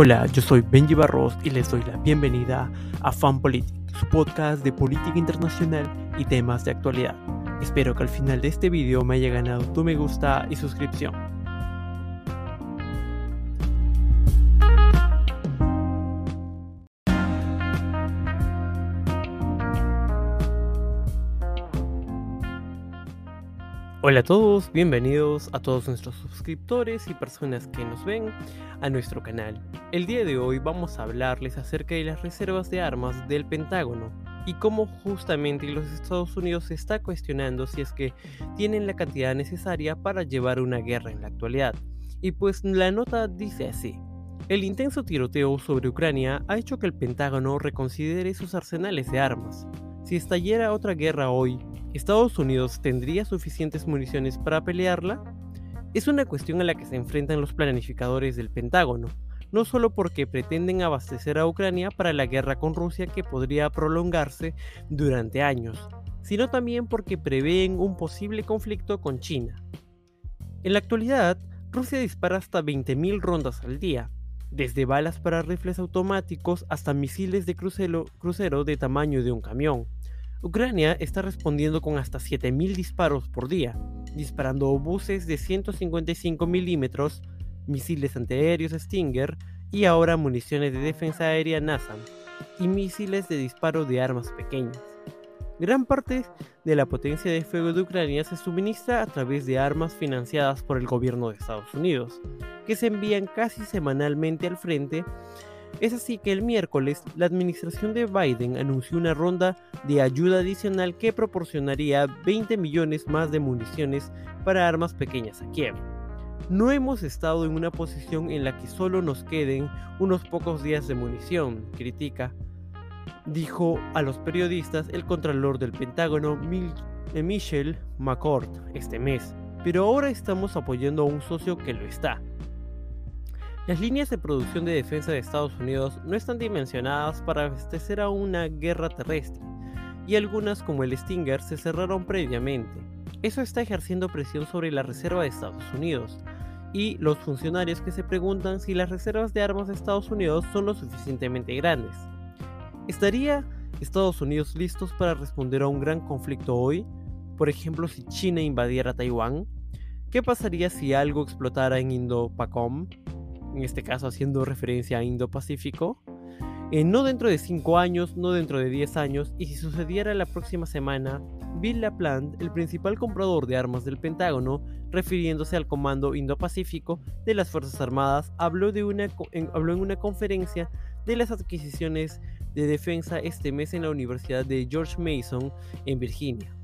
Hola, yo soy Benji Barros y les doy la bienvenida a Fan Politics, su podcast de política internacional y temas de actualidad. Espero que al final de este video me haya ganado tu me gusta y suscripción. Hola a todos, bienvenidos a todos nuestros suscriptores y personas que nos ven a nuestro canal. El día de hoy vamos a hablarles acerca de las reservas de armas del Pentágono y cómo justamente los Estados Unidos se está cuestionando si es que tienen la cantidad necesaria para llevar una guerra en la actualidad. Y pues la nota dice así. El intenso tiroteo sobre Ucrania ha hecho que el Pentágono reconsidere sus arsenales de armas. Si estallara otra guerra hoy, ¿Estados Unidos tendría suficientes municiones para pelearla? Es una cuestión a la que se enfrentan los planificadores del Pentágono, no solo porque pretenden abastecer a Ucrania para la guerra con Rusia que podría prolongarse durante años, sino también porque prevén un posible conflicto con China. En la actualidad, Rusia dispara hasta 20.000 rondas al día, desde balas para rifles automáticos hasta misiles de crucero, crucero de tamaño de un camión. Ucrania está respondiendo con hasta 7.000 disparos por día, disparando obuses de 155 milímetros, misiles antiaéreos Stinger y ahora municiones de defensa aérea NASAM y misiles de disparo de armas pequeñas. Gran parte de la potencia de fuego de Ucrania se suministra a través de armas financiadas por el gobierno de Estados Unidos, que se envían casi semanalmente al frente es así que el miércoles la administración de Biden anunció una ronda de ayuda adicional que proporcionaría 20 millones más de municiones para armas pequeñas a Kiev. No hemos estado en una posición en la que solo nos queden unos pocos días de munición, critica, dijo a los periodistas el contralor del Pentágono eh, Michel McCord este mes. Pero ahora estamos apoyando a un socio que lo está, las líneas de producción de defensa de Estados Unidos no están dimensionadas para abastecer a una guerra terrestre, y algunas como el Stinger se cerraron previamente. Eso está ejerciendo presión sobre la reserva de Estados Unidos, y los funcionarios que se preguntan si las reservas de armas de Estados Unidos son lo suficientemente grandes. ¿Estaría Estados Unidos listos para responder a un gran conflicto hoy? Por ejemplo, si China invadiera Taiwán. ¿Qué pasaría si algo explotara en Indo-Pacom? En este caso haciendo referencia a Indo-Pacífico, eh, no dentro de 5 años, no dentro de 10 años, y si sucediera la próxima semana, Bill LaPlante, el principal comprador de armas del Pentágono, refiriéndose al Comando Indo-Pacífico de las Fuerzas Armadas, habló, de una, en, habló en una conferencia de las adquisiciones de defensa este mes en la Universidad de George Mason en Virginia.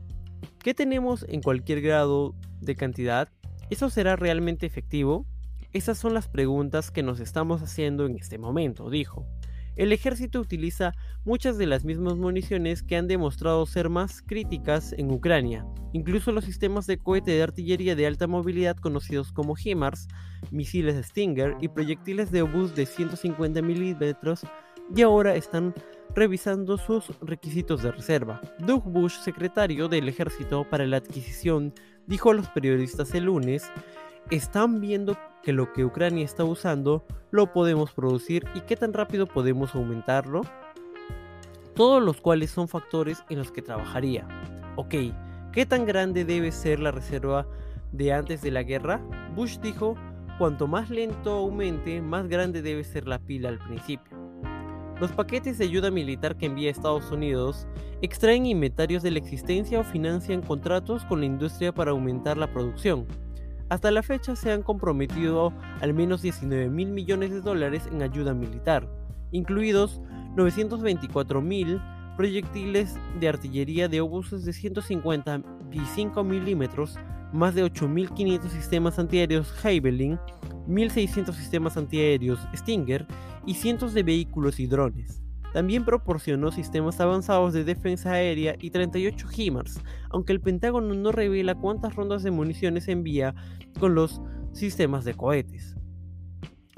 ¿Qué tenemos en cualquier grado de cantidad? ¿Eso será realmente efectivo? Esas son las preguntas que nos estamos haciendo en este momento, dijo. El ejército utiliza muchas de las mismas municiones que han demostrado ser más críticas en Ucrania, incluso los sistemas de cohete de artillería de alta movilidad conocidos como HIMARS, misiles Stinger y proyectiles de obús de 150 milímetros y ahora están revisando sus requisitos de reserva. Doug Bush, secretario del ejército para la adquisición, dijo a los periodistas el lunes, están viendo que lo que Ucrania está usando lo podemos producir y qué tan rápido podemos aumentarlo. Todos los cuales son factores en los que trabajaría. Ok, ¿qué tan grande debe ser la reserva de antes de la guerra? Bush dijo, cuanto más lento aumente, más grande debe ser la pila al principio. Los paquetes de ayuda militar que envía Estados Unidos extraen inventarios de la existencia o financian contratos con la industria para aumentar la producción. Hasta la fecha se han comprometido al menos 19 mil millones de dólares en ayuda militar, incluidos 924 mil proyectiles de artillería de obuses de 155 milímetros, más de 8.500 sistemas antiaéreos Javelin, 1.600 sistemas antiaéreos Stinger y cientos de vehículos y drones. También proporcionó sistemas avanzados de defensa aérea y 38 HIMARS, aunque el Pentágono no revela cuántas rondas de municiones envía con los sistemas de cohetes.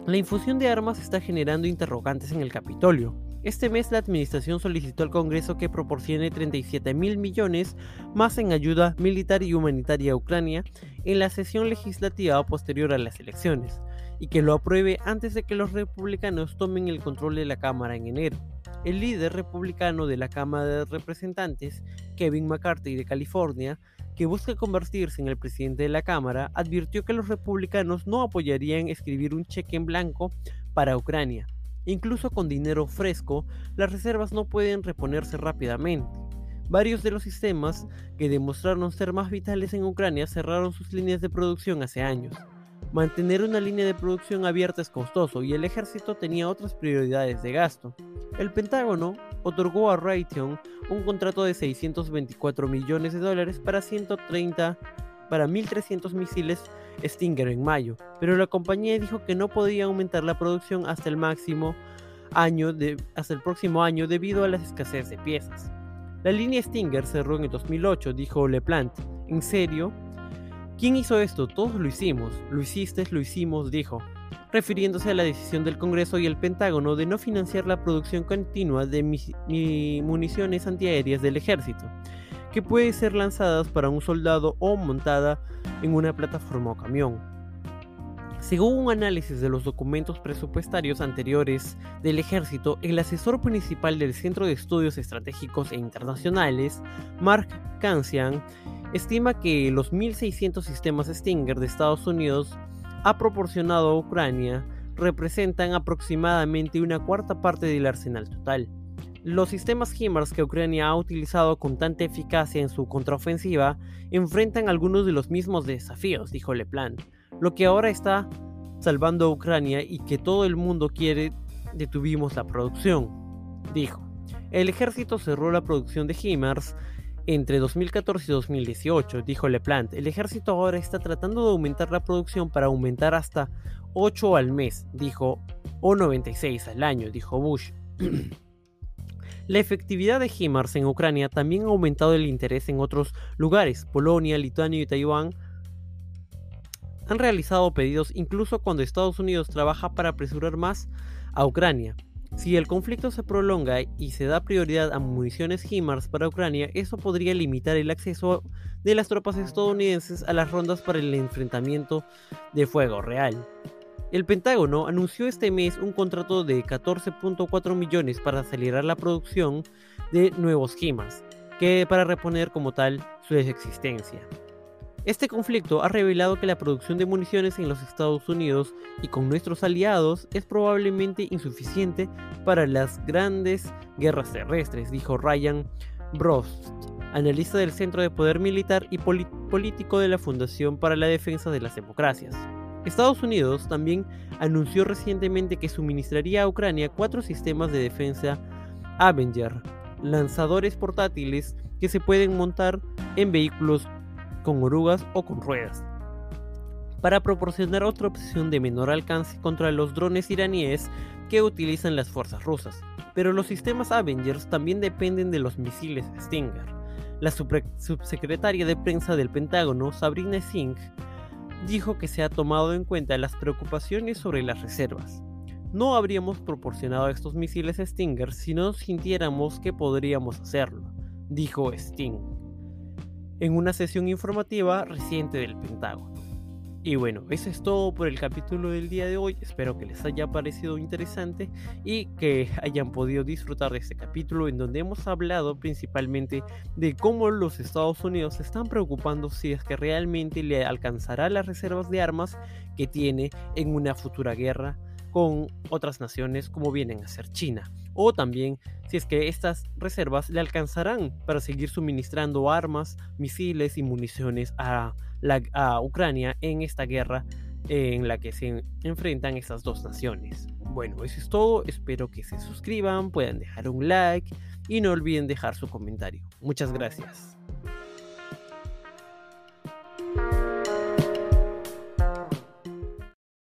La infusión de armas está generando interrogantes en el Capitolio. Este mes la administración solicitó al Congreso que proporcione 37 mil millones más en ayuda militar y humanitaria a Ucrania en la sesión legislativa posterior a las elecciones y que lo apruebe antes de que los republicanos tomen el control de la Cámara en enero. El líder republicano de la Cámara de Representantes, Kevin McCarthy de California, que busca convertirse en el presidente de la Cámara, advirtió que los republicanos no apoyarían escribir un cheque en blanco para Ucrania. Incluso con dinero fresco, las reservas no pueden reponerse rápidamente. Varios de los sistemas que demostraron ser más vitales en Ucrania cerraron sus líneas de producción hace años. Mantener una línea de producción abierta es costoso y el ejército tenía otras prioridades de gasto. El Pentágono otorgó a Raytheon un contrato de 624 millones de dólares para 130 para 1.300 misiles Stinger en mayo, pero la compañía dijo que no podía aumentar la producción hasta el máximo año de, hasta el próximo año debido a la escasez de piezas. La línea Stinger cerró en el 2008, dijo LePlante. ¿En serio? ¿Quién hizo esto? Todos lo hicimos. Lo hiciste, lo hicimos, dijo, refiriéndose a la decisión del Congreso y el Pentágono de no financiar la producción continua de municiones antiaéreas del ejército, que puede ser lanzadas para un soldado o montada en una plataforma o camión. Según un análisis de los documentos presupuestarios anteriores del ejército, el asesor principal del Centro de Estudios Estratégicos e Internacionales, Mark Kansian, estima que los 1.600 sistemas Stinger de Estados Unidos ha proporcionado a Ucrania representan aproximadamente una cuarta parte del arsenal total. Los sistemas HIMARS que Ucrania ha utilizado con tanta eficacia en su contraofensiva enfrentan algunos de los mismos desafíos, dijo Leplan. Lo que ahora está salvando a Ucrania y que todo el mundo quiere, detuvimos la producción, dijo. El ejército cerró la producción de HIMARS entre 2014 y 2018, dijo LePlante, el ejército ahora está tratando de aumentar la producción para aumentar hasta 8 al mes, dijo, o 96 al año, dijo Bush. la efectividad de HIMARS en Ucrania también ha aumentado el interés en otros lugares. Polonia, Lituania y Taiwán han realizado pedidos incluso cuando Estados Unidos trabaja para apresurar más a Ucrania. Si el conflicto se prolonga y se da prioridad a municiones HIMARS para Ucrania, eso podría limitar el acceso de las tropas estadounidenses a las rondas para el enfrentamiento de fuego real. El Pentágono anunció este mes un contrato de 14.4 millones para acelerar la producción de nuevos HIMARS, que para reponer como tal su existencia. Este conflicto ha revelado que la producción de municiones en los Estados Unidos y con nuestros aliados es probablemente insuficiente para las grandes guerras terrestres, dijo Ryan Brost, analista del Centro de Poder Militar y Político de la Fundación para la Defensa de las Democracias. Estados Unidos también anunció recientemente que suministraría a Ucrania cuatro sistemas de defensa Avenger, lanzadores portátiles que se pueden montar en vehículos con orugas o con ruedas, para proporcionar otra opción de menor alcance contra los drones iraníes que utilizan las fuerzas rusas. Pero los sistemas Avengers también dependen de los misiles Stinger. La subsecretaria de prensa del Pentágono, Sabrina Singh, dijo que se ha tomado en cuenta las preocupaciones sobre las reservas. No habríamos proporcionado estos misiles Stinger si no sintiéramos que podríamos hacerlo, dijo Sting en una sesión informativa reciente del Pentágono. Y bueno, eso es todo por el capítulo del día de hoy. Espero que les haya parecido interesante y que hayan podido disfrutar de este capítulo en donde hemos hablado principalmente de cómo los Estados Unidos se están preocupando si es que realmente le alcanzará las reservas de armas que tiene en una futura guerra con otras naciones como vienen a ser China. O también si es que estas reservas le alcanzarán para seguir suministrando armas, misiles y municiones a, a Ucrania en esta guerra en la que se enfrentan estas dos naciones. Bueno, eso es todo, espero que se suscriban, puedan dejar un like y no olviden dejar su comentario. Muchas gracias.